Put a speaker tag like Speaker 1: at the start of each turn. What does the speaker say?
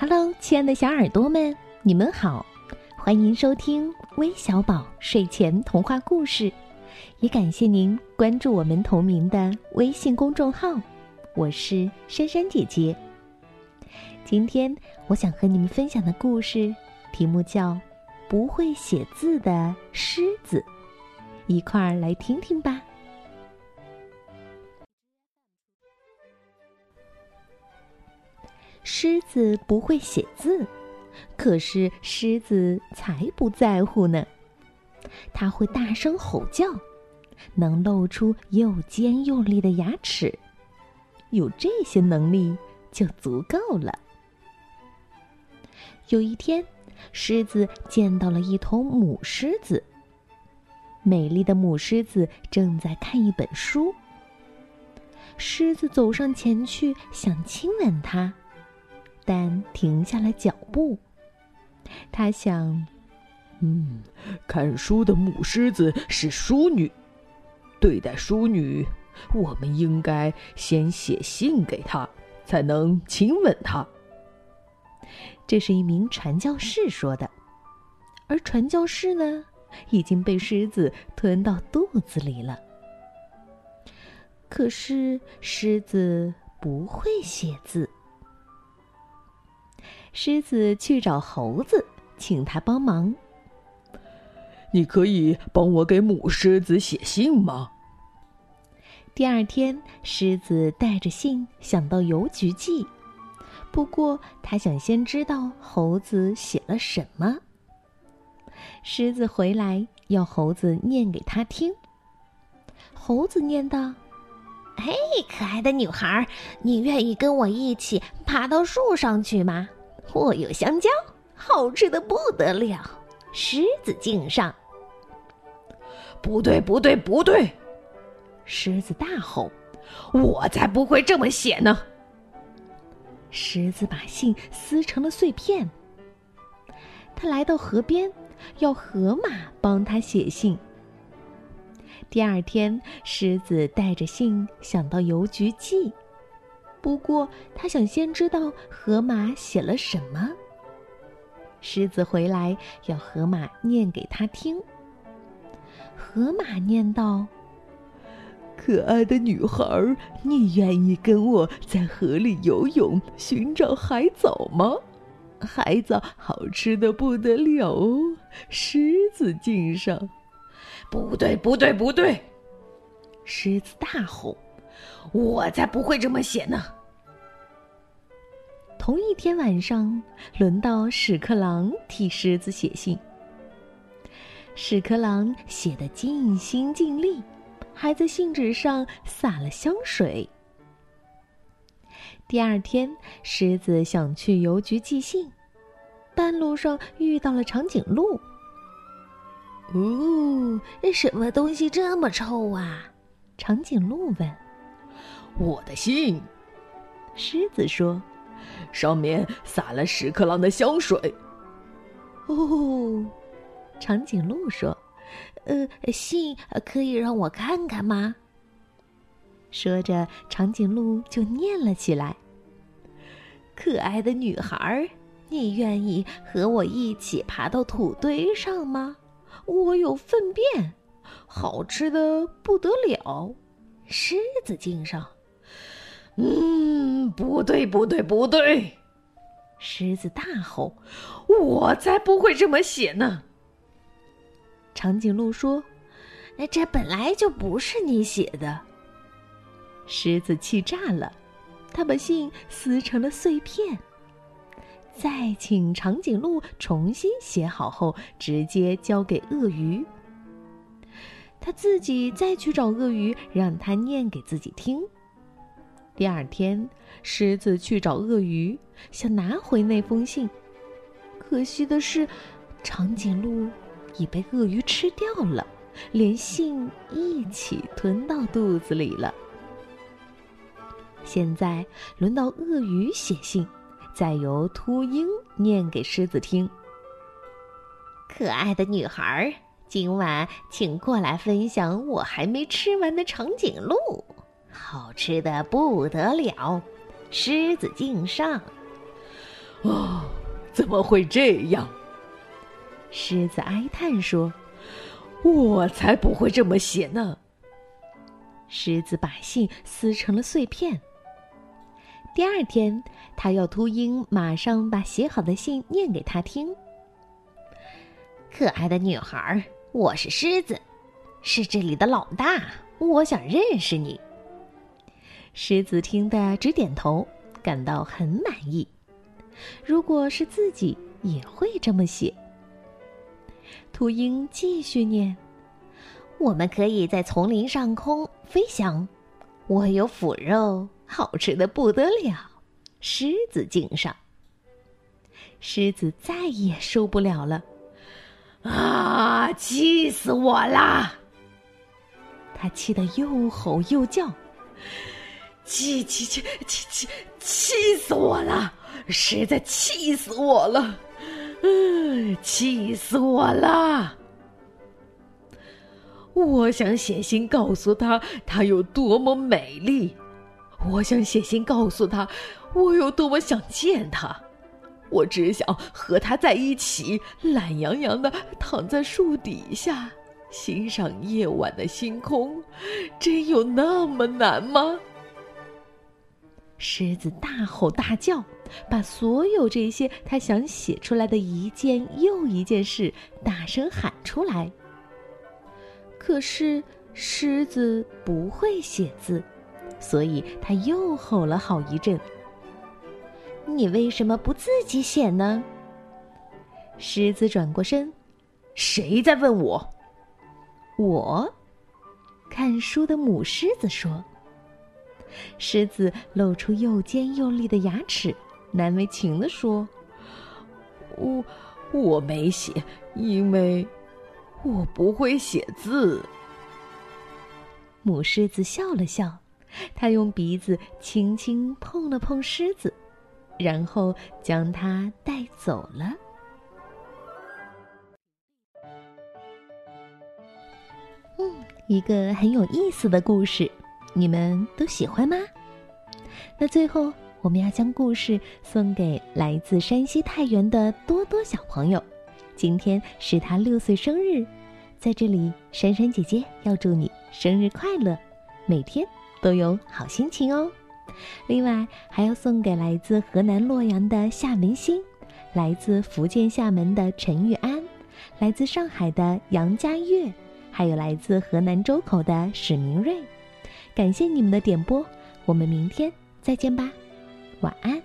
Speaker 1: Hello，亲爱的小耳朵们，你们好，欢迎收听微小宝睡前童话故事，也感谢您关注我们同名的微信公众号，我是珊珊姐姐。今天我想和你们分享的故事题目叫《不会写字的狮子》，一块儿来听听吧。狮子不会写字，可是狮子才不在乎呢。它会大声吼叫，能露出又尖又利的牙齿，有这些能力就足够了。有一天，狮子见到了一头母狮子。美丽的母狮子正在看一本书。狮子走上前去，想亲吻它。但停下了脚步。他想：“
Speaker 2: 嗯，看书的母狮子是淑女，对待淑女，我们应该先写信给她，才能亲吻她。”
Speaker 1: 这是一名传教士说的，而传教士呢，已经被狮子吞到肚子里了。可是狮子不会写字。狮子去找猴子，请他帮忙。
Speaker 2: 你可以帮我给母狮子写信吗？
Speaker 1: 第二天，狮子带着信想到邮局寄，不过他想先知道猴子写了什么。狮子回来要猴子念给他听。猴子念道：“
Speaker 3: 嘿，可爱的女孩，你愿意跟我一起爬到树上去吗？”我有香蕉，好吃的不得了。狮子敬上。
Speaker 2: 不对，不对，不对！
Speaker 1: 狮子大吼：“
Speaker 2: 我才不会这么写呢！”
Speaker 1: 狮子把信撕成了碎片。他来到河边，要河马帮他写信。第二天，狮子带着信想到邮局寄。不过，他想先知道河马写了什么。狮子回来要河马念给他听。河马念道：“
Speaker 2: 可爱的女孩，你愿意跟我在河里游泳，寻找海藻吗？海藻好吃的不得了哦！”狮子敬上。
Speaker 3: 不对，不对，不对！
Speaker 1: 狮子大吼。
Speaker 3: 我才不会这么写呢。
Speaker 1: 同一天晚上，轮到屎壳郎替狮子写信。屎壳郎写的尽心尽力，还在信纸上洒了香水。第二天，狮子想去邮局寄信，半路上遇到了长颈鹿。
Speaker 3: 哦，什么东西这么臭啊？
Speaker 1: 长颈鹿问。
Speaker 2: 我的信，
Speaker 1: 狮子说：“
Speaker 2: 上面撒了屎壳郎的香水。”
Speaker 1: 哦，长颈鹿说：“
Speaker 3: 呃，信可以让我看看吗？”
Speaker 1: 说着，长颈鹿就念了起来：“
Speaker 3: 可爱的女孩，你愿意和我一起爬到土堆上吗？我有粪便，好吃的不得了。狮子敬上。”
Speaker 2: 嗯，不对，不对，不对！
Speaker 1: 狮子大吼：“
Speaker 2: 我才不会这么写呢！”
Speaker 1: 长颈鹿说：“
Speaker 3: 那，这本来就不是你写的。”
Speaker 1: 狮子气炸了，他把信撕成了碎片，再请长颈鹿重新写好后，直接交给鳄鱼。他自己再去找鳄鱼，让他念给自己听。第二天，狮子去找鳄鱼，想拿回那封信。可惜的是，长颈鹿已被鳄鱼吃掉了，连信一起吞到肚子里了。现在轮到鳄鱼写信，再由秃鹰念给狮子听。
Speaker 3: 可爱的女孩，今晚请过来分享我还没吃完的长颈鹿。好吃的不得了，狮子敬上。
Speaker 2: 哦，怎么会这样？
Speaker 1: 狮子哀叹说：“
Speaker 2: 我才不会这么写呢。”
Speaker 1: 狮子把信撕成了碎片。第二天，他要秃鹰马上把写好的信念给他听。
Speaker 3: 可爱的女孩，我是狮子，是这里的老大，我想认识你。
Speaker 1: 狮子听得直点头，感到很满意。如果是自己，也会这么写。秃鹰继续念：“
Speaker 3: 我们可以在丛林上空飞翔，我有腐肉，好吃的不得了。狮子敬上。”
Speaker 1: 狮子再也受不了了，
Speaker 2: 啊！气死我啦！
Speaker 1: 他气得又吼又叫。
Speaker 2: 气气气气气气死我了！实在气死我了！嗯，气死我了！我想写信告诉他他有多么美丽，我想写信告诉他我有多么想见他。我只想和他在一起，懒洋洋的躺在树底下，欣赏夜晚的星空。真有那么难吗？
Speaker 1: 狮子大吼大叫，把所有这些他想写出来的一件又一件事大声喊出来。可是狮子不会写字，所以他又吼了好一阵。
Speaker 3: 你为什么不自己写呢？
Speaker 1: 狮子转过身，
Speaker 2: 谁在问我？
Speaker 1: 我，看书的母狮子说。狮子露出又尖又利的牙齿，难为情地说：“
Speaker 2: 我我没写，因为我不会写字。”
Speaker 1: 母狮子笑了笑，它用鼻子轻轻碰了碰狮子，然后将它带走了。嗯，一个很有意思的故事。你们都喜欢吗？那最后，我们要将故事送给来自山西太原的多多小朋友。今天是他六岁生日，在这里，珊珊姐姐要祝你生日快乐，每天都有好心情哦。另外，还要送给来自河南洛阳的夏文新，来自福建厦门的陈玉安，来自上海的杨佳悦，还有来自河南周口的史明瑞。感谢你们的点播，我们明天再见吧，晚安。